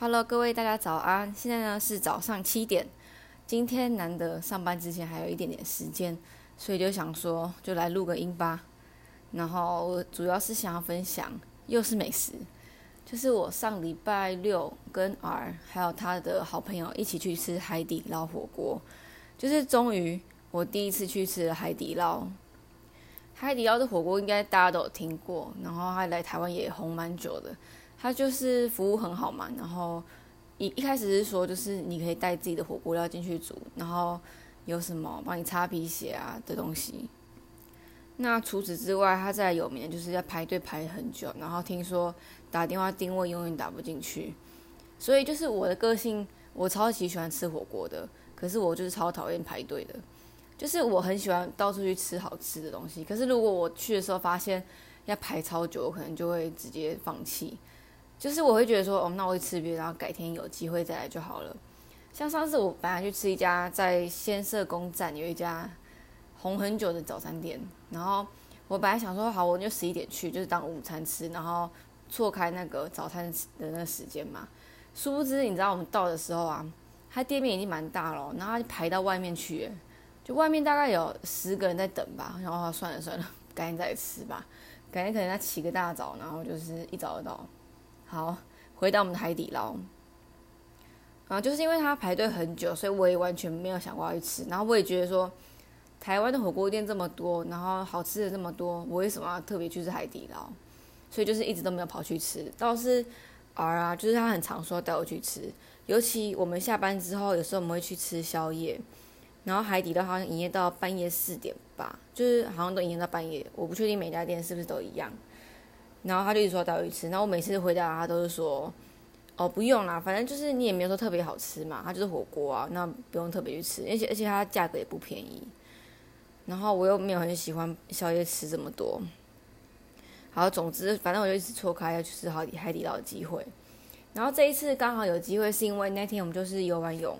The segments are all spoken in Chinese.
Hello，各位大家早安！现在呢是早上七点，今天难得上班之前还有一点点时间，所以就想说就来录个音吧。然后主要是想要分享，又是美食，就是我上礼拜六跟 R 还有他的好朋友一起去吃海底捞火锅，就是终于我第一次去吃海底捞。海底捞的火锅应该大家都有听过，然后他来台湾也红蛮久的。他就是服务很好嘛，然后一一开始是说，就是你可以带自己的火锅料进去煮，然后有什么帮你擦皮鞋啊的东西。那除此之外，他再有名的就是要排队排很久，然后听说打电话定位永远打不进去。所以就是我的个性，我超级喜欢吃火锅的，可是我就是超讨厌排队的。就是我很喜欢到处去吃好吃的东西，可是如果我去的时候发现要排超久，我可能就会直接放弃。就是我会觉得说，哦，那我去吃别的，然后改天有机会再来就好了。像上次我本来去吃一家在先社公站有一家红很久的早餐店，然后我本来想说，好，我就十一点去，就是当午餐吃，然后错开那个早餐的那时间嘛。殊不知，你知道我们到的时候啊，他店面已经蛮大了，然后就排到外面去，就外面大概有十个人在等吧。然后算了算了，赶紧 再吃吧。感觉可能要起个大早，然后就是一早就到。好，回到我们的海底捞，啊，就是因为它排队很久，所以我也完全没有想过要去吃。然后我也觉得说，台湾的火锅店这么多，然后好吃的这么多，我为什么要特别去吃海底捞？所以就是一直都没有跑去吃。倒是儿啊，就是他很常说带我去吃，尤其我们下班之后，有时候我们会去吃宵夜。然后海底捞好像营业到半夜四点吧，就是好像都营业到半夜，我不确定每家店是不是都一样。然后他就一直说带我去吃，然后我每次回答他都是说，哦不用啦，反正就是你也没有说特别好吃嘛，它就是火锅啊，那不用特别去吃，而且而且它价格也不便宜，然后我又没有很喜欢宵夜吃这么多，好，总之反正我就一直错开要去吃海底海底捞的机会，然后这一次刚好有机会是因为那天我们就是游完泳，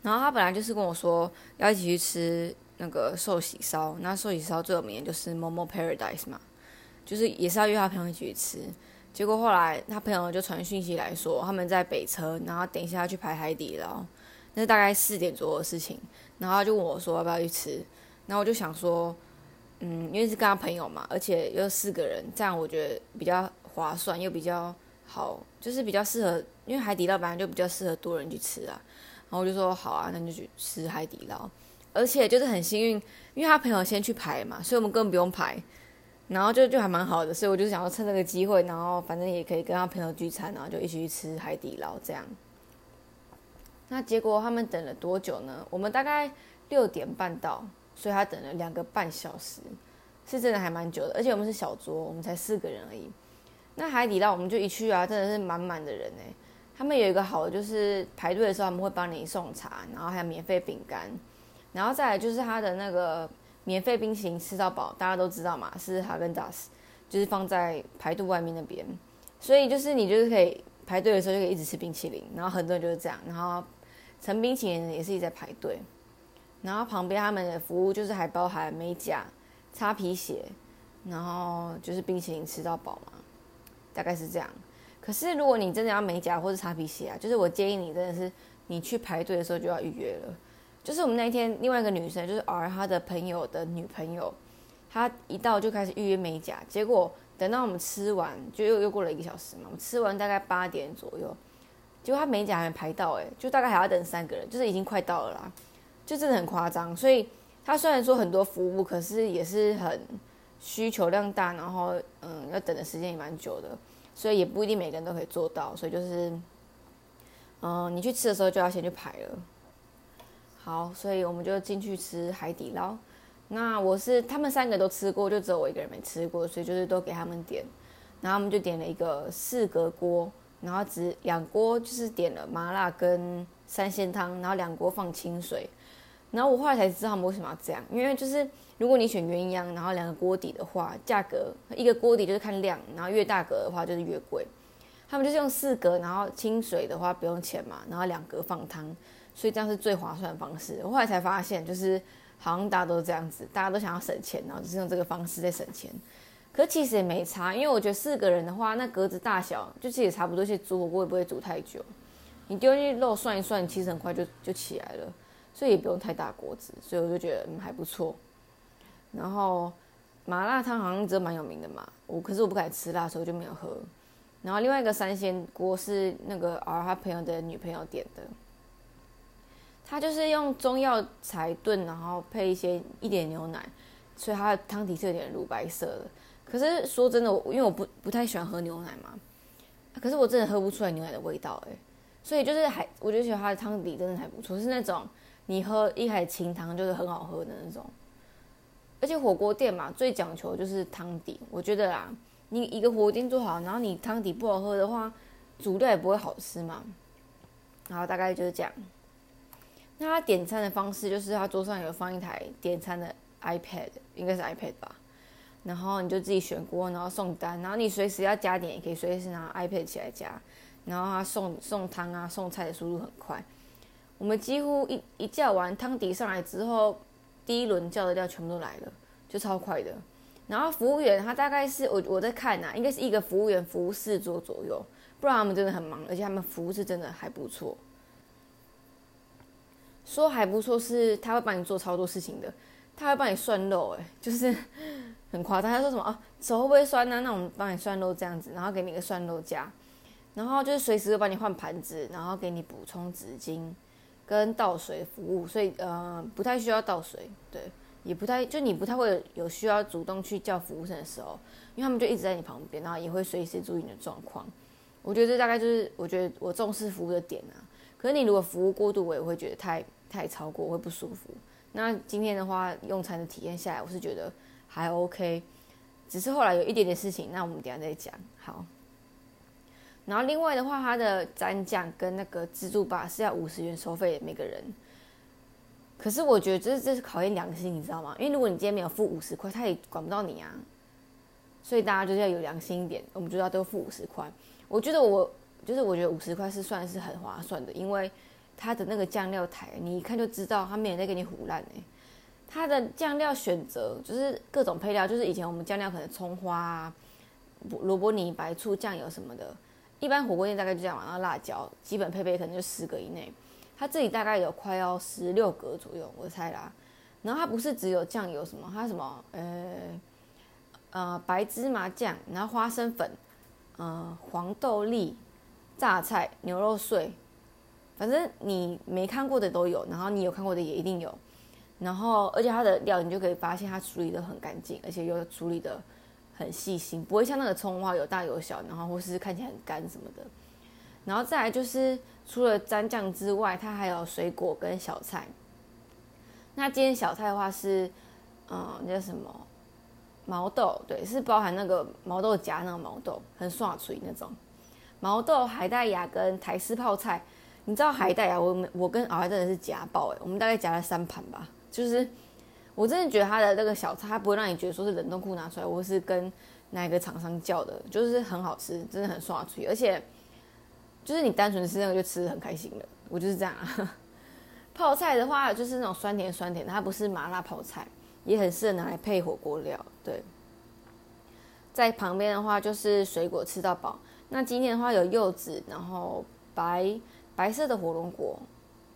然后他本来就是跟我说要一起去吃那个寿喜烧，那寿喜烧最有名的就是 Momo Paradise 嘛。就是也是要约他朋友一起去吃，结果后来他朋友就传讯息来说他们在北车，然后等一下要去排海底捞，那是大概四点左右的事情，然后他就问我说要不要去吃，然后我就想说，嗯，因为是跟他朋友嘛，而且又四个人，这样我觉得比较划算又比较好，就是比较适合，因为海底捞本来就比较适合多人去吃啊，然后我就说好啊，那就去吃海底捞，而且就是很幸运，因为他朋友先去排嘛，所以我们根本不用排。然后就就还蛮好的，所以我就想要趁这个机会，然后反正也可以跟他朋友聚餐，然后就一起去吃海底捞这样。那结果他们等了多久呢？我们大概六点半到，所以他等了两个半小时，是真的还蛮久的。而且我们是小桌，我们才四个人而已。那海底捞我们就一去啊，真的是满满的人哎。他们有一个好的就是排队的时候他们会帮你送茶，然后还有免费饼干，然后再来就是他的那个。免费冰淇淋吃到饱，大家都知道嘛，是哈根达斯，就是放在排队外面那边，所以就是你就是可以排队的时候就可以一直吃冰淇淋，然后很多人就是这样，然后盛冰淇淋也是一直在排队，然后旁边他们的服务就是还包含美甲、擦皮鞋，然后就是冰淇淋吃到饱嘛，大概是这样。可是如果你真的要美甲或者擦皮鞋啊，就是我建议你真的是你去排队的时候就要预约了。就是我们那一天，另外一个女生，就是 R 她的朋友的女朋友，她一到就开始预约美甲，结果等到我们吃完，就又又过了一个小时嘛。我们吃完大概八点左右，结果她美甲还没排到，哎，就大概还要等三个人，就是已经快到了啦，就真的很夸张。所以她虽然说很多服务，可是也是很需求量大，然后嗯，要等的时间也蛮久的，所以也不一定每个人都可以做到。所以就是，嗯，你去吃的时候就要先去排了。好，所以我们就进去吃海底捞。那我是他们三个都吃过，就只有我一个人没吃过，所以就是都给他们点。然后我们就点了一个四格锅，然后只两锅就是点了麻辣跟三鲜汤，然后两锅放清水。然后我后来才知道他们为什么要这样，因为就是如果你选鸳鸯，然后两个锅底的话，价格一个锅底就是看量，然后越大格的话就是越贵。他们就是用四格，然后清水的话不用钱嘛，然后两格放汤。所以这样是最划算的方式。我后来才发现，就是好像大家都是这样子，大家都想要省钱，然后就是用这个方式在省钱。可其实也没差，因为我觉得四个人的话，那格子大小就其实也差不多，其实煮火锅也不会煮太久。你丢进去肉涮一涮，其实很快就就起来了，所以也不用太大锅子，所以我就觉得嗯还不错。然后麻辣烫好像真蛮有名的嘛，我可是我不敢吃辣，所以我就没有喝。然后另外一个三鲜锅是那个儿他朋友的女朋友点的，它就是用中药材炖，然后配一些一点牛奶，所以它的汤底是有点乳白色的。可是说真的，我因为我不不太喜欢喝牛奶嘛，可是我真的喝不出来牛奶的味道哎，所以就是还我就觉得它的汤底真的还不错，是那种你喝一海清汤就是很好喝的那种。而且火锅店嘛，最讲求就是汤底，我觉得啦，你一个火锅店做好，然后你汤底不好喝的话，煮料也不会好吃嘛。然后大概就是这样。那他点餐的方式就是他桌上有放一台点餐的 iPad，应该是 iPad 吧。然后你就自己选锅，然后送单，然后你随时要加点也可以随时拿 iPad 起来加。然后他送送汤啊送菜的速度很快，我们几乎一一叫完汤底上来之后，第一轮叫的料全部都来了，就超快的。然后服务员他大概是我我在看呐，应该是一个服务员服务四桌左右，不然他们真的很忙，而且他们服务是真的还不错。说还不错是他会帮你做超多事情的，他会帮你涮肉，哎，就是。很夸张，他说什么啊？手会不会酸呢？那我们帮你涮肉这样子，然后给你一个涮肉架，然后就是随时会帮你换盘子，然后给你补充纸巾跟倒水服务，所以呃不太需要倒水，对，也不太就你不太会有需要主动去叫服务生的时候，因为他们就一直在你旁边，然后也会随时注意你的状况。我觉得这大概就是我觉得我重视服务的点啊。可是你如果服务过度，我也会觉得太太超过，会不舒服。那今天的话，用餐的体验下来，我是觉得。还 OK，只是后来有一点点事情，那我们等下再讲。好，然后另外的话，它的蘸酱跟那个自助吧是要五十元收费每个人。可是我觉得这这是考验良心，你知道吗？因为如果你今天没有付五十块，他也管不到你啊。所以大家就是要有良心一点，我们就要都付五十块。我觉得我就是我觉得五十块是算是很划算的，因为它的那个酱料台，你一看就知道他没有在给你胡烂哎。它的酱料选择就是各种配料，就是以前我们酱料可能葱花啊、萝卜泥、白醋、酱油什么的，一般火锅店大概就这样，然后辣椒基本配备可能就十个以内。它这里大概有快要十六格左右，我猜啦。然后它不是只有酱油什么，它什么呃呃白芝麻酱，然后花生粉，呃黄豆粒、榨菜、牛肉碎，反正你没看过的都有，然后你有看过的也一定有。然后，而且它的料你就可以发现它处理的很干净，而且又处理的很细心，不会像那个葱花有大有小，然后或是看起来很干什么的。然后再来就是除了蘸酱之外，它还有水果跟小菜。那今天小菜的话是，嗯，叫什么毛豆？对，是包含那个毛豆夹那个毛豆，很爽脆那种毛豆海带芽跟台式泡菜。你知道海带啊，我们我跟敖真的是夹爆诶，我们大概夹了三盘吧。就是我真的觉得它的那个小菜，它不会让你觉得说是冷冻库拿出来，或是跟哪一个厂商叫的，就是很好吃，真的很爽脆，而且就是你单纯吃那个就吃的很开心的，我就是这样。泡菜的话就是那种酸甜酸甜的，它不是麻辣泡菜，也很适合拿来配火锅料。对，在旁边的话就是水果吃到饱。那今天的话有柚子，然后白白色的火龙果，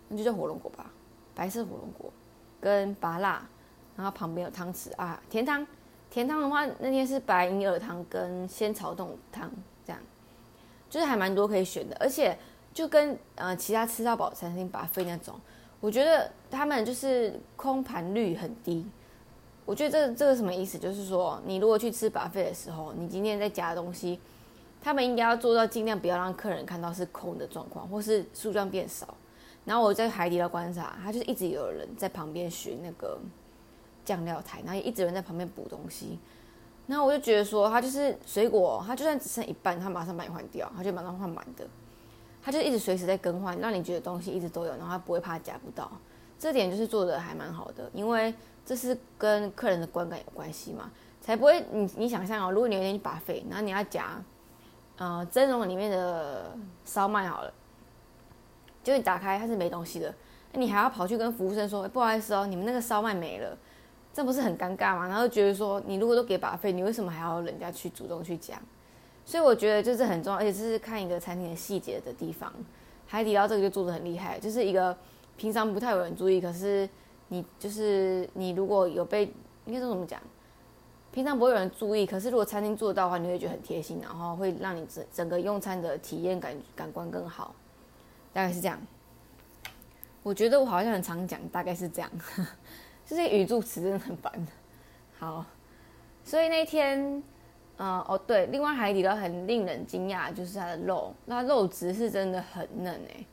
那就叫火龙果吧，白色火龙果。跟拔辣，然后旁边有汤匙啊，甜汤，甜汤的话那天是白银耳汤跟仙草冻汤，这样，就是还蛮多可以选的，而且就跟呃其他吃到饱餐厅把费那种，我觉得他们就是空盘率很低，我觉得这这个什么意思？就是说你如果去吃把费的时候，你今天在夹东西，他们应该要做到尽量不要让客人看到是空的状况，或是数量变少。然后我在海底捞观察，他就是一直有人在旁边学那个酱料台，然后一直有人在旁边补东西。然后我就觉得说，他就是水果，他就算只剩一半，他马上把你换掉，他就马上换满的。他就一直随时在更换，让你觉得东西一直都有，然后他不会怕夹不到。这点就是做的还蛮好的，因为这是跟客人的观感有关系嘛，才不会你你想象哦，如果你有一天去把费，然后你要夹，呃，蒸笼里面的烧麦好了。就你打开它是没东西的，那你还要跑去跟服务生说不好意思哦，你们那个烧麦没了，这不是很尴尬吗？然后觉得说，你如果都给把费，你为什么还要人家去主动去讲？所以我觉得就是很重要，而且这是看一个餐厅的细节的地方。海底捞这个就做的很厉害，就是一个平常不太有人注意，可是你就是你如果有被应该说怎么讲，平常不会有人注意，可是如果餐厅做到的话，你会觉得很贴心，然后会让你整整个用餐的体验感感官更好，大概是这样。我觉得我好像很常讲，大概是这样。这些语助词真的很烦。好，所以那天，呃，哦对，另外海底捞很令人惊讶，就是它的肉，那肉质是真的很嫩诶，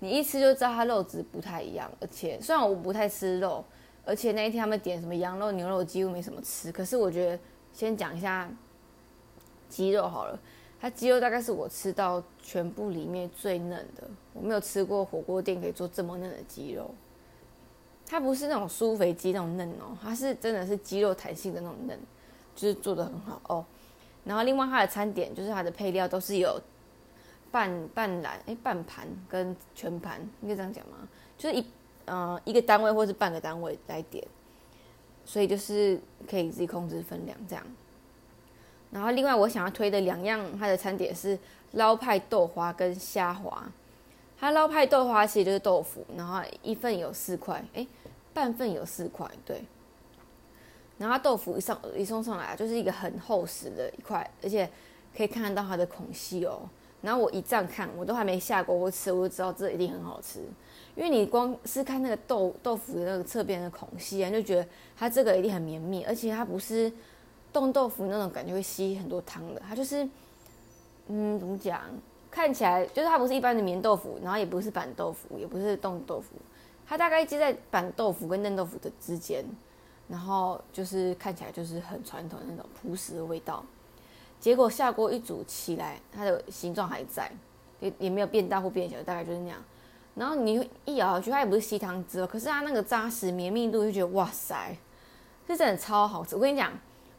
你一吃就知道它肉质不太一样。而且虽然我不太吃肉，而且那一天他们点什么羊肉、牛肉几乎没什么吃，可是我觉得先讲一下鸡肉好了。它鸡肉大概是我吃到全部里面最嫩的，我没有吃过火锅店可以做这么嫩的鸡肉。它不是那种酥肥鸡那种嫩哦，它是真的是鸡肉弹性的那种嫩，就是做的很好哦。然后另外它的餐点就是它的配料都是有半半篮哎半盘跟全盘，应该这样讲吗？就是一呃一个单位或是半个单位来点，所以就是可以自己控制分量这样。然后另外我想要推的两样，它的餐点是捞派豆花跟虾滑。它捞派豆花其实就是豆腐，然后一份有四块，哎，半份有四块，对。然后豆腐一上一送上来就是一个很厚实的一块，而且可以看得到它的孔隙哦。然后我一这样看，我都还没下锅吃，我就知道这一定很好吃，因为你光是看那个豆豆腐的那个侧边的孔隙啊，就觉得它这个一定很绵密，而且它不是。冻豆腐那种感觉会吸很多汤的，它就是，嗯，怎么讲？看起来就是它不是一般的棉豆腐，然后也不是板豆腐，也不是冻豆腐，它大概接在板豆腐跟嫩豆腐的之间，然后就是看起来就是很传统那种朴实的味道。结果下锅一煮起来，它的形状还在，也也没有变大或变小，大概就是那样。然后你一咬下去，它也不是吸汤汁，可是它那个扎实绵密度就觉得哇塞，这真的超好吃。我跟你讲。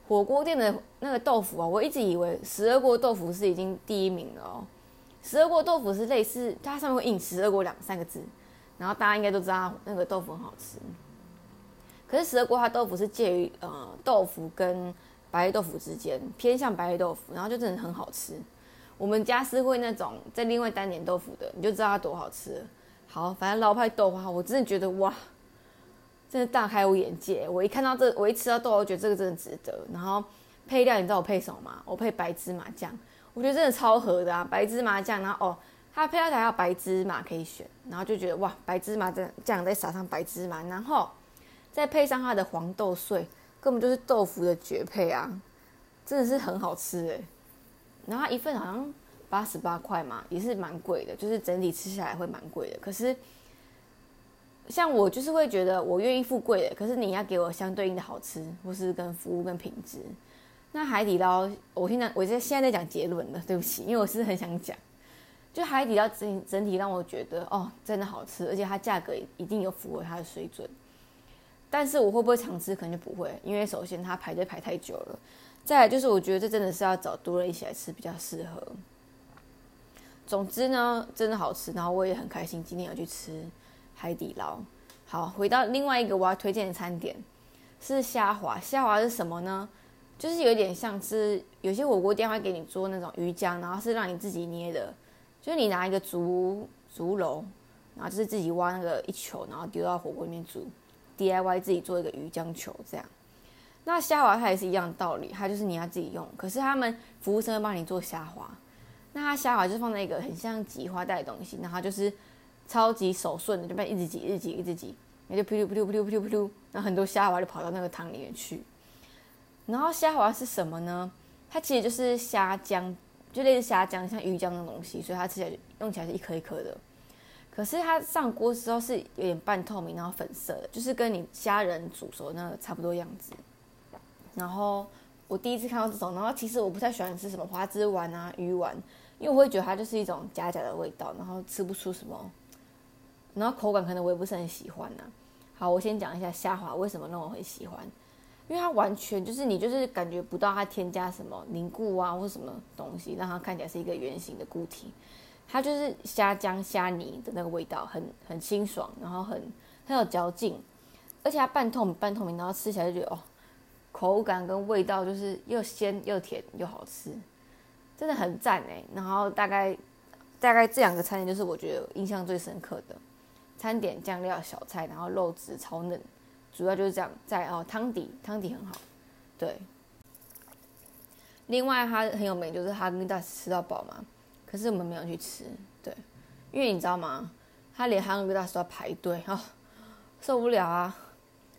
火锅店的那个豆腐啊，我一直以为十二锅豆腐是已经第一名了哦。十二锅豆腐是类似，它上面会印十二锅两三个字，然后大家应该都知道那个豆腐很好吃。可是十二锅它豆腐是介于呃豆腐跟白豆腐之间，偏向白豆腐，然后就真的很好吃。我们家是会那种在另外单点豆腐的，你就知道它多好吃。好，反正老派豆花，我真的觉得哇。真的大开我眼界！我一看到这，我一吃到豆，我觉得这个真的值得。然后配料，你知道我配什么吗？我配白芝麻酱，我觉得真的超合的啊！白芝麻酱，然后哦，它配料还有白芝麻可以选，然后就觉得哇，白芝麻酱酱再撒上白芝麻，然后再配上它的黄豆碎，根本就是豆腐的绝配啊！真的是很好吃诶。然后一份好像八十八块嘛，也是蛮贵的，就是整体吃下来会蛮贵的。可是。像我就是会觉得我愿意付贵的，可是你要给我相对应的好吃，或是跟服务跟品质。那海底捞，我现在我在现在在讲结论了，对不起，因为我是很想讲，就海底捞整整体让我觉得哦，真的好吃，而且它价格一定有符合它的水准。但是我会不会常吃，可能就不会，因为首先它排队排太久了，再来就是我觉得这真的是要找多人一起来吃比较适合。总之呢，真的好吃，然后我也很开心今天要去吃。海底捞，好，回到另外一个我要推荐的餐点是虾滑。虾滑是什么呢？就是有点像是有些火锅店会给你做那种鱼浆，然后是让你自己捏的，就是你拿一个竹竹篓，然后就是自己挖那个一球，然后丢到火锅里面煮，DIY 自己做一个鱼浆球这样。那虾滑它也是一样的道理，它就是你要自己用，可是他们服务生会帮你做虾滑。那它虾滑就是放在一个很像挤花袋的东西，然后就是。超级手顺的，就被一直挤，一直挤，一直挤，也就噗噜噗噜噗噜噗噜噗噜，然后很多虾滑就跑到那个汤里面去。然后虾滑是什么呢？它其实就是虾浆，就类似虾浆，像鱼浆的东西，所以它吃起来用起来是一颗一颗的。可是它上锅之后是有点半透明，然后粉色的，就是跟你虾仁煮熟那个差不多样子。然后我第一次看到这种，然后其实我不太喜欢吃什么花枝丸啊、鱼丸，因为我会觉得它就是一种假假的味道，然后吃不出什么。然后口感可能我也不是很喜欢呐。好，我先讲一下虾滑为什么让我很喜欢，因为它完全就是你就是感觉不到它添加什么凝固啊或什么东西，让它看起来是一个圆形的固体。它就是虾浆虾泥的那个味道，很很清爽，然后很很有嚼劲。而且它半透明半透明，然后吃起来就觉得哦，口感跟味道就是又鲜又甜又好吃，真的很赞哎。然后大概大概这两个餐点就是我觉得印象最深刻的餐点，酱料小菜，然后肉质超嫩，主要就是这样。在哦汤底汤底很好，对。另外它很有名就是哈根达斯吃到饱嘛，可是我们没有去吃，对，因为你知道吗？他连哈根达斯都要排队哦，受不了啊！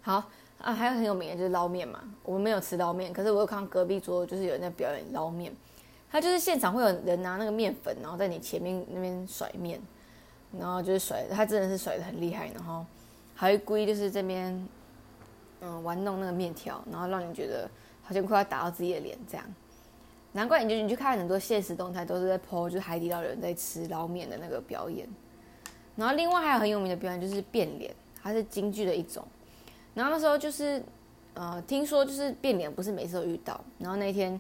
好啊，还有很有名的就是捞面嘛。我们没有吃捞面，可是我有看到隔壁桌就是有人在表演捞面。他就是现场会有人拿那个面粉，然后在你前面那边甩面，然后就是甩，他真的是甩的很厉害。然后还会故意就是这边嗯玩弄那个面条，然后让你觉得好像快要打到自己的脸这样。难怪你就你去看很多现实动态都是在 po 就是海底捞人在吃捞面的那个表演。然后另外还有很有名的表演就是变脸，它是京剧的一种。然后那时候就是，呃，听说就是变脸不是每次都遇到。然后那天，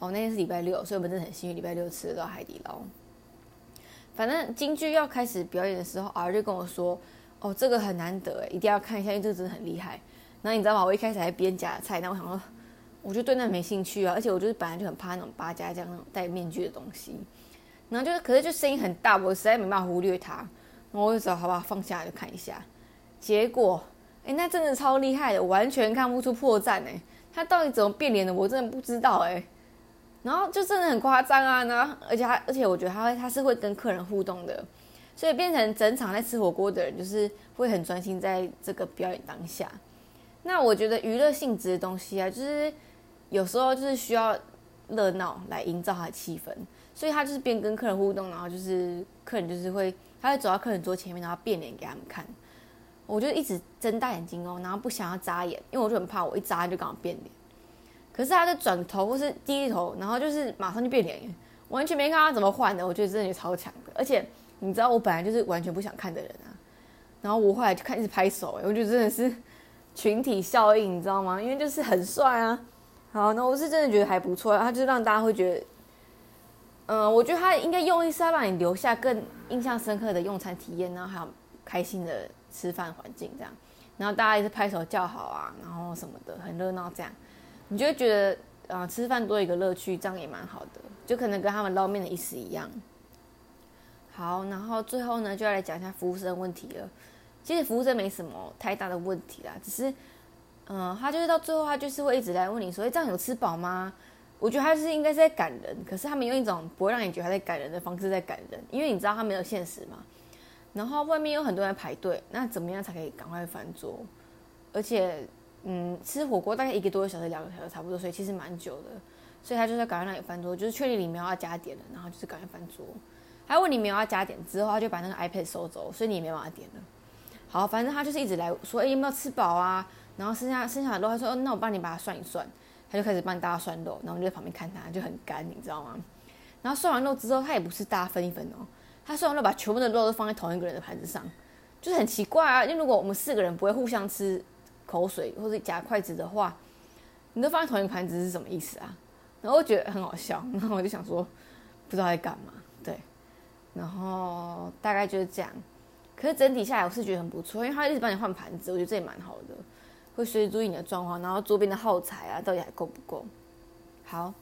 哦，那天是礼拜六，所以我们真的很幸运，礼拜六吃得到海底捞。反正京剧要开始表演的时候，儿就跟我说：“哦，这个很难得，一定要看一下，因为这个真的很厉害。”然后你知道吗？我一开始还编假菜，但我想说，我就对那没兴趣啊，而且我就是本来就很怕那种八家将那种戴面具的东西。然后就是，可是就声音很大，我实在没办法忽略它。我就走，好吧，放下来就看一下。结果，哎，那真的超厉害的，完全看不出破绽哎。他到底怎么变脸的，我真的不知道哎。然后就真的很夸张啊，然后而且他，而且我觉得他会，他是会跟客人互动的，所以变成整场在吃火锅的人就是会很专心在这个表演当下。那我觉得娱乐性质的东西啊，就是有时候就是需要热闹来营造他的气氛，所以他就是边跟客人互动，然后就是客人就是会。他会走到客人桌前面，然后变脸给他们看。我就一直睁大眼睛哦，然后不想要眨眼，因为我就很怕我一眨就刚好变脸。可是他就转头或是低头，然后就是马上就变脸，完全没看他怎么换的。我觉得真的超强的。而且你知道，我本来就是完全不想看的人啊。然后我后来就看一直拍手，我觉得真的是群体效应，你知道吗？因为就是很帅啊。好，那我是真的觉得还不错，他就让大家会觉得。嗯，我觉得他应该用意是要让你留下更印象深刻的用餐体验，然后还有开心的吃饭环境这样，然后大家一直拍手叫好啊，然后什么的很热闹这样，你就会觉得啊吃饭多一个乐趣，这样也蛮好的，就可能跟他们捞面的意思一样。好，然后最后呢就要来讲一下服务生问题了。其实服务生没什么太大的问题啦，只是嗯他就是到最后他就是会一直来问你说，哎这样有吃饱吗？我觉得他是应该是在赶人，可是他们用一种不会让你觉得他在赶人的方式在赶人，因为你知道他没有限时嘛。然后外面有很多人排队，那怎么样才可以赶快翻桌？而且，嗯，吃火锅大概一个多小时、两个小时差不多，所以其实蛮久的。所以他就是要赶快让你翻桌，就是确定你没有要加点了，然后就是赶快翻桌。他问你没有要加点之后，他就把那个 iPad 收走，所以你也没办法点了。好，反正他就是一直来说，哎，有没有吃饱啊？然后剩下剩下的肉，他说，那我帮你把它算一算。他就开始帮大家涮肉，然后就在旁边看他，就很干，你知道吗？然后涮完肉之后，他也不是大家分一分哦，他涮完肉把全部的肉都放在同一个人的盘子上，就是很奇怪啊。因为如果我们四个人不会互相吃口水或者夹筷子的话，你都放在同一个盘子是什么意思啊？然后我觉得很好笑，然后我就想说，不知道在干嘛，对。然后大概就是这样，可是整体下来我是觉得很不错，因为他一直帮你换盘子，我觉得这也蛮好的。会随时注意你的状况，然后桌边的耗材啊，到底还够不够？好，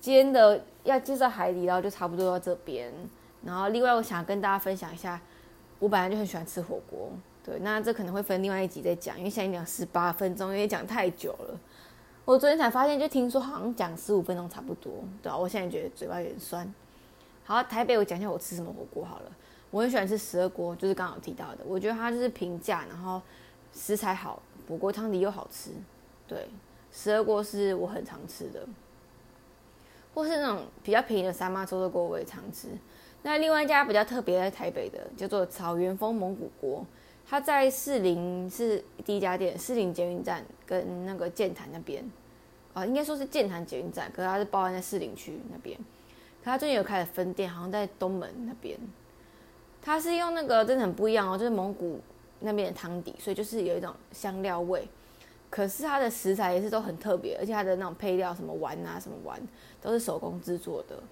今天的要介绍海底捞就差不多到这边。然后另外我想跟大家分享一下，我本来就很喜欢吃火锅，对，那这可能会分另外一集再讲，因为现在讲十八分钟，因为讲太久了。我昨天才发现，就听说好像讲十五分钟差不多，对啊，我现在觉得嘴巴有点酸。好，台北我讲一下我吃什么火锅好了。我很喜欢吃十二锅，就是刚好提到的，我觉得它就是平价，然后食材好。火锅汤底又好吃，对，十二锅是我很常吃的，或是那种比较便宜的三妈粥的锅我也常吃。那另外一家比较特别在台北的叫做草原风蒙古锅，它在士林是第一家店，士林捷运站跟那个建潭那边，啊，应该说是建潭捷运站，可是它是包含在士林区那边，可它最近有开了分店，好像在东门那边，它是用那个真的很不一样哦，就是蒙古。那边的汤底，所以就是有一种香料味，可是它的食材也是都很特别，而且它的那种配料，什么丸啊，什么丸，都是手工制作的，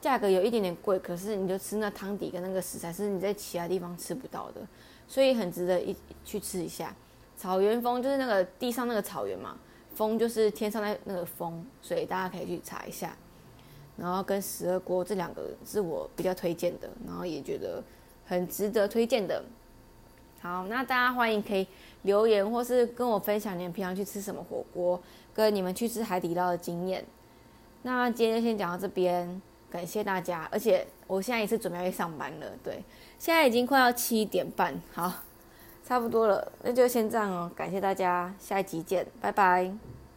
价格有一点点贵，可是你就吃那汤底跟那个食材，是你在其他地方吃不到的，所以很值得一去吃一下。草原风就是那个地上那个草原嘛，风就是天上那那个风，所以大家可以去查一下。然后跟十二锅这两个是我比较推荐的，然后也觉得很值得推荐的。好，那大家欢迎可以留言或是跟我分享你们平常去吃什么火锅，跟你们去吃海底捞的经验。那今天先讲到这边，感谢大家。而且我现在也是准备要去上班了，对，现在已经快要七点半，好，差不多了，那就先这样哦。感谢大家，下一集见，拜拜。